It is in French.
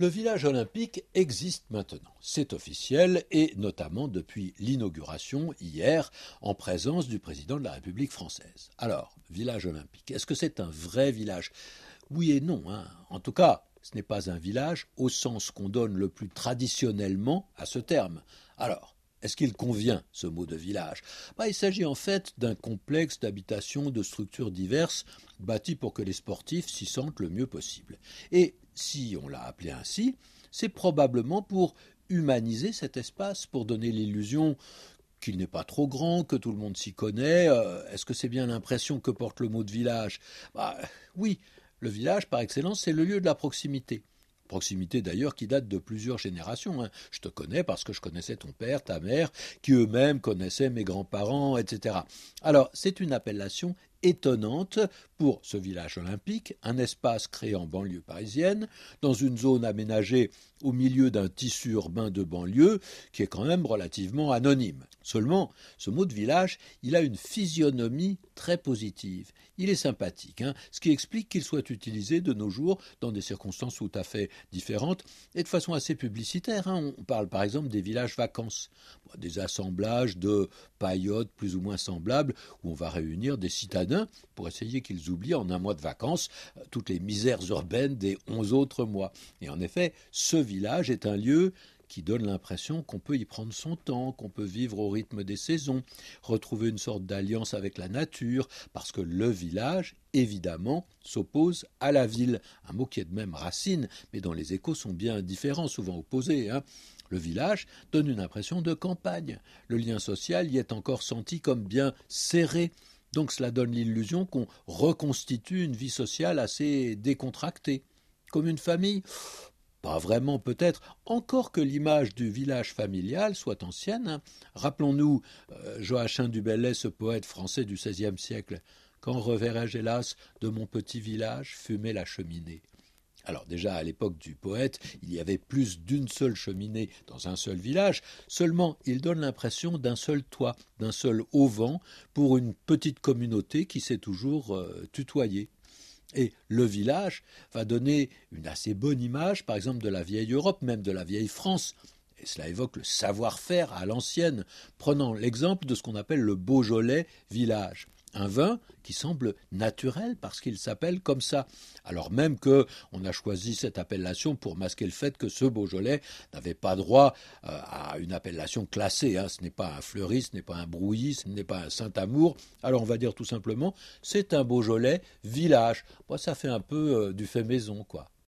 Le village olympique existe maintenant, c'est officiel, et notamment depuis l'inauguration hier en présence du président de la République française. Alors, village olympique, est-ce que c'est un vrai village? Oui et non. Hein. En tout cas, ce n'est pas un village au sens qu'on donne le plus traditionnellement à ce terme. Alors, est-ce qu'il convient, ce mot de village? Bah, Il s'agit en fait d'un complexe d'habitations de structures diverses bâties pour que les sportifs s'y sentent le mieux possible. Et si on l'a appelé ainsi, c'est probablement pour humaniser cet espace, pour donner l'illusion qu'il n'est pas trop grand, que tout le monde s'y connaît. Euh, est-ce que c'est bien l'impression que porte le mot de village? Bah, Oui, le village, par excellence, c'est le lieu de la proximité. Proximité d'ailleurs qui date de plusieurs générations. Hein. Je te connais parce que je connaissais ton père, ta mère, qui eux-mêmes connaissaient mes grands-parents, etc. Alors, c'est une appellation étonnante pour ce village olympique, un espace créé en banlieue parisienne, dans une zone aménagée au milieu d'un tissu urbain de banlieue qui est quand même relativement anonyme. Seulement, ce mot de village, il a une physionomie très positive. Il est sympathique, hein, ce qui explique qu'il soit utilisé de nos jours dans des circonstances tout à fait différentes et de façon assez publicitaire. Hein. On parle par exemple des villages vacances, des assemblages de paillotes plus ou moins semblables où on va réunir des citadins pour essayer qu'ils oublient en un mois de vacances euh, toutes les misères urbaines des onze autres mois. Et en effet, ce village est un lieu qui donne l'impression qu'on peut y prendre son temps, qu'on peut vivre au rythme des saisons, retrouver une sorte d'alliance avec la nature, parce que le village, évidemment, s'oppose à la ville, un mot qui est de même racine, mais dont les échos sont bien différents, souvent opposés. Hein. Le village donne une impression de campagne. Le lien social y est encore senti comme bien serré. Donc cela donne l'illusion qu'on reconstitue une vie sociale assez décontractée. Comme une famille pas vraiment peut-être, encore que l'image du village familial soit ancienne. Rappelons-nous euh, Joachim du Bellay, ce poète français du XVIe siècle. Quand reverrai-je hélas de mon petit village fumer la cheminée? Alors déjà à l'époque du poète, il y avait plus d'une seule cheminée dans un seul village, seulement il donne l'impression d'un seul toit, d'un seul auvent pour une petite communauté qui s'est toujours euh, tutoyée. Et le village va donner une assez bonne image, par exemple, de la vieille Europe, même de la vieille France. Cela évoque le savoir-faire à l'ancienne, prenant l'exemple de ce qu'on appelle le Beaujolais village un vin qui semble naturel parce qu'il s'appelle comme ça. Alors même que on a choisi cette appellation pour masquer le fait que ce Beaujolais n'avait pas droit euh, à une appellation classée. Hein. Ce n'est pas un Fleury, ce n'est pas un Brouilly, ce n'est pas un Saint-Amour. Alors on va dire tout simplement, c'est un Beaujolais village. ça fait un peu euh, du fait maison, quoi.